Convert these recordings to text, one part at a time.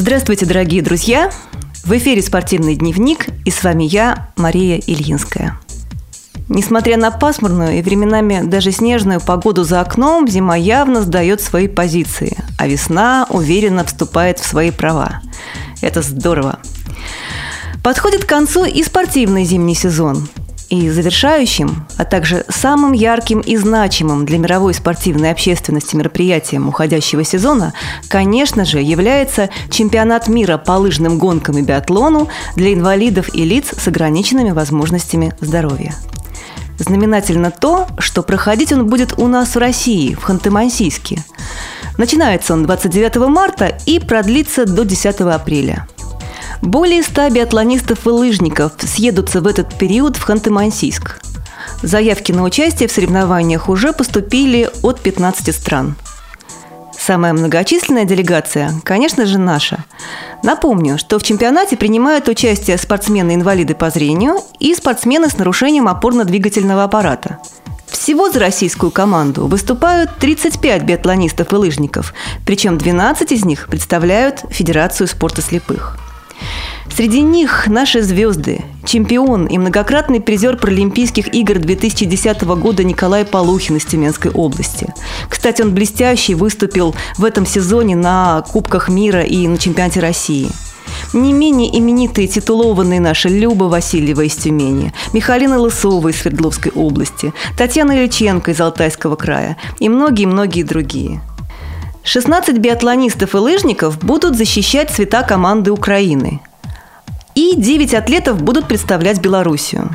Здравствуйте, дорогие друзья! В эфире «Спортивный дневник» и с вами я, Мария Ильинская. Несмотря на пасмурную и временами даже снежную погоду за окном, зима явно сдает свои позиции, а весна уверенно вступает в свои права. Это здорово. Подходит к концу и спортивный зимний сезон. И завершающим, а также самым ярким и значимым для мировой спортивной общественности мероприятием уходящего сезона, конечно же, является чемпионат мира по лыжным гонкам и биатлону для инвалидов и лиц с ограниченными возможностями здоровья. Знаменательно то, что проходить он будет у нас в России, в Ханты-Мансийске. Начинается он 29 марта и продлится до 10 апреля – более 100 биатлонистов и лыжников съедутся в этот период в Ханты-Мансийск. Заявки на участие в соревнованиях уже поступили от 15 стран. Самая многочисленная делегация, конечно же, наша. Напомню, что в чемпионате принимают участие спортсмены-инвалиды по зрению и спортсмены с нарушением опорно-двигательного аппарата. Всего за российскую команду выступают 35 биатлонистов и лыжников, причем 12 из них представляют Федерацию спорта слепых – Среди них наши звезды, чемпион и многократный призер Паралимпийских игр 2010 года Николай Полухин из Тюменской области. Кстати, он блестящий выступил в этом сезоне на Кубках мира и на чемпионате России. Не менее именитые титулованные наши Люба Васильева из Тюмени, Михалина Лысова из Свердловской области, Татьяна Ильченко из Алтайского края и многие-многие другие. 16 биатлонистов и лыжников будут защищать цвета команды Украины. И 9 атлетов будут представлять Белоруссию.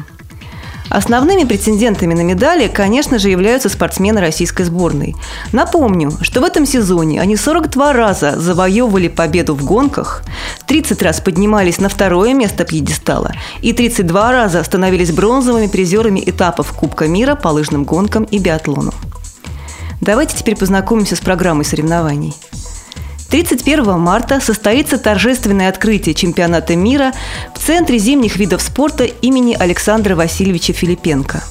Основными претендентами на медали, конечно же, являются спортсмены российской сборной. Напомню, что в этом сезоне они 42 раза завоевывали победу в гонках, 30 раз поднимались на второе место пьедестала и 32 раза становились бронзовыми призерами этапов Кубка мира по лыжным гонкам и биатлону. Давайте теперь познакомимся с программой соревнований. 31 марта состоится торжественное открытие чемпионата мира в Центре зимних видов спорта имени Александра Васильевича Филипенко.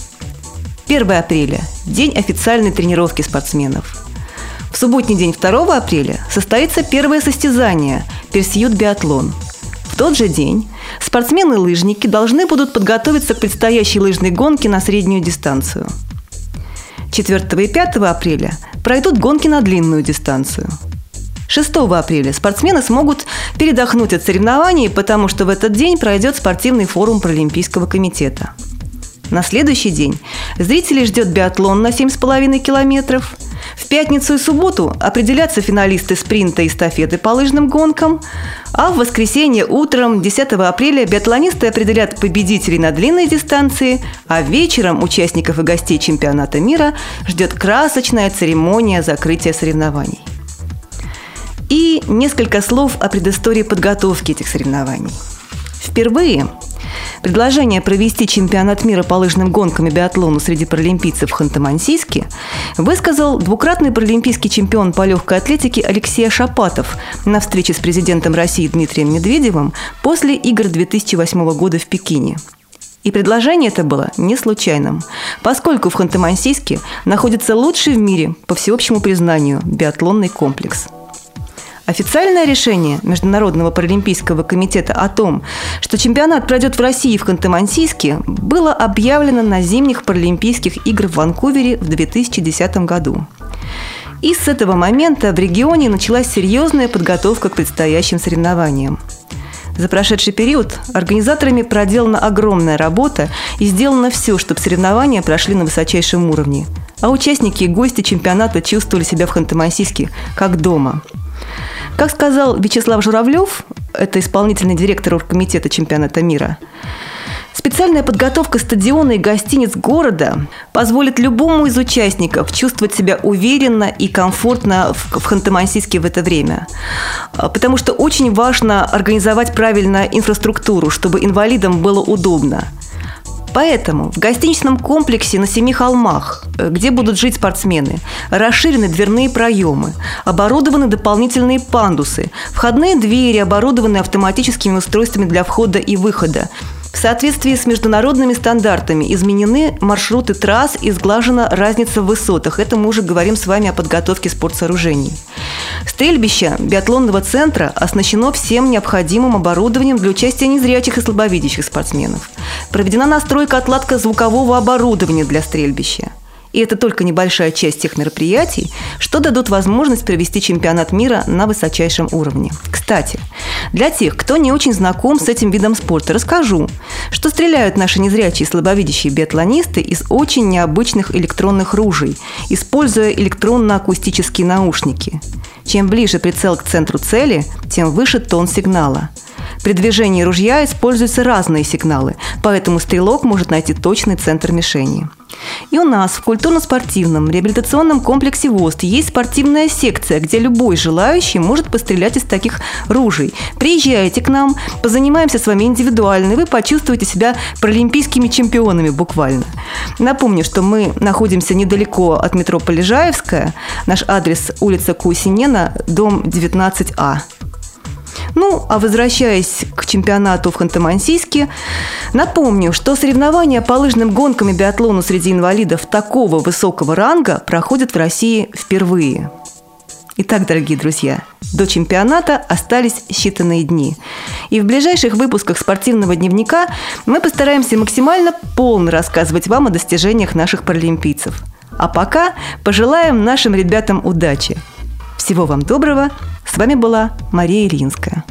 1 апреля – день официальной тренировки спортсменов. В субботний день 2 апреля состоится первое состязание – Персиют биатлон. В тот же день спортсмены-лыжники должны будут подготовиться к предстоящей лыжной гонке на среднюю дистанцию – 4 и 5 апреля пройдут гонки на длинную дистанцию. 6 апреля спортсмены смогут передохнуть от соревнований, потому что в этот день пройдет спортивный форум Паралимпийского комитета. На следующий день зрителей ждет биатлон на 7,5 километров – пятницу и субботу определятся финалисты спринта и эстафеты по лыжным гонкам, а в воскресенье утром 10 апреля биатлонисты определят победителей на длинной дистанции, а вечером участников и гостей чемпионата мира ждет красочная церемония закрытия соревнований. И несколько слов о предыстории подготовки этих соревнований. Впервые Предложение провести чемпионат мира по лыжным гонкам и биатлону среди паралимпийцев в Ханты-Мансийске высказал двукратный паралимпийский чемпион по легкой атлетике Алексей Шапатов на встрече с президентом России Дмитрием Медведевым после игр 2008 года в Пекине. И предложение это было не случайным, поскольку в Ханты-Мансийске находится лучший в мире, по всеобщему признанию, биатлонный комплекс – Официальное решение Международного паралимпийского комитета о том, что чемпионат пройдет в России в Ханты-Мансийске, было объявлено на зимних паралимпийских играх в Ванкувере в 2010 году. И с этого момента в регионе началась серьезная подготовка к предстоящим соревнованиям. За прошедший период организаторами проделана огромная работа и сделано все, чтобы соревнования прошли на высочайшем уровне. А участники и гости чемпионата чувствовали себя в Ханты-Мансийске как дома – как сказал Вячеслав Журавлев, это исполнительный директор оргкомитета чемпионата мира, Специальная подготовка стадиона и гостиниц города позволит любому из участников чувствовать себя уверенно и комфортно в, Ханты-Мансийске в это время. А, потому что очень важно организовать правильно инфраструктуру, чтобы инвалидам было удобно – Поэтому в гостиничном комплексе на Семи холмах, э, где будут жить спортсмены, расширены дверные проемы, оборудованы дополнительные пандусы, входные двери оборудованы автоматическими устройствами для входа и выхода. В соответствии с международными стандартами изменены маршруты трасс и сглажена разница в высотах. Это мы уже говорим с вами о подготовке спортсооружений. Стрельбище биатлонного центра оснащено всем необходимым оборудованием для участия незрячих и слабовидящих спортсменов. Проведена настройка отладка звукового оборудования для стрельбища. И это только небольшая часть тех мероприятий, что дадут возможность провести чемпионат мира на высочайшем уровне. Кстати, для тех, кто не очень знаком с этим видом спорта, расскажу, что стреляют наши незрячие и слабовидящие биатлонисты из очень необычных электронных ружей, используя электронно-акустические наушники. Чем ближе прицел к центру цели, тем выше тон сигнала – при движении ружья используются разные сигналы, поэтому стрелок может найти точный центр мишени. И у нас в культурно-спортивном реабилитационном комплексе ВОСТ есть спортивная секция, где любой желающий может пострелять из таких ружей. Приезжайте к нам, позанимаемся с вами индивидуально, и вы почувствуете себя паралимпийскими чемпионами буквально. Напомню, что мы находимся недалеко от метро Полежаевская. Наш адрес улица Кусинена, дом 19А. Ну, а возвращаясь к чемпионату в Ханты-Мансийске, напомню, что соревнования по лыжным гонкам и биатлону среди инвалидов такого высокого ранга проходят в России впервые. Итак, дорогие друзья, до чемпионата остались считанные дни. И в ближайших выпусках спортивного дневника мы постараемся максимально полно рассказывать вам о достижениях наших паралимпийцев. А пока пожелаем нашим ребятам удачи. Всего вам доброго. С вами была Мария Ильинская.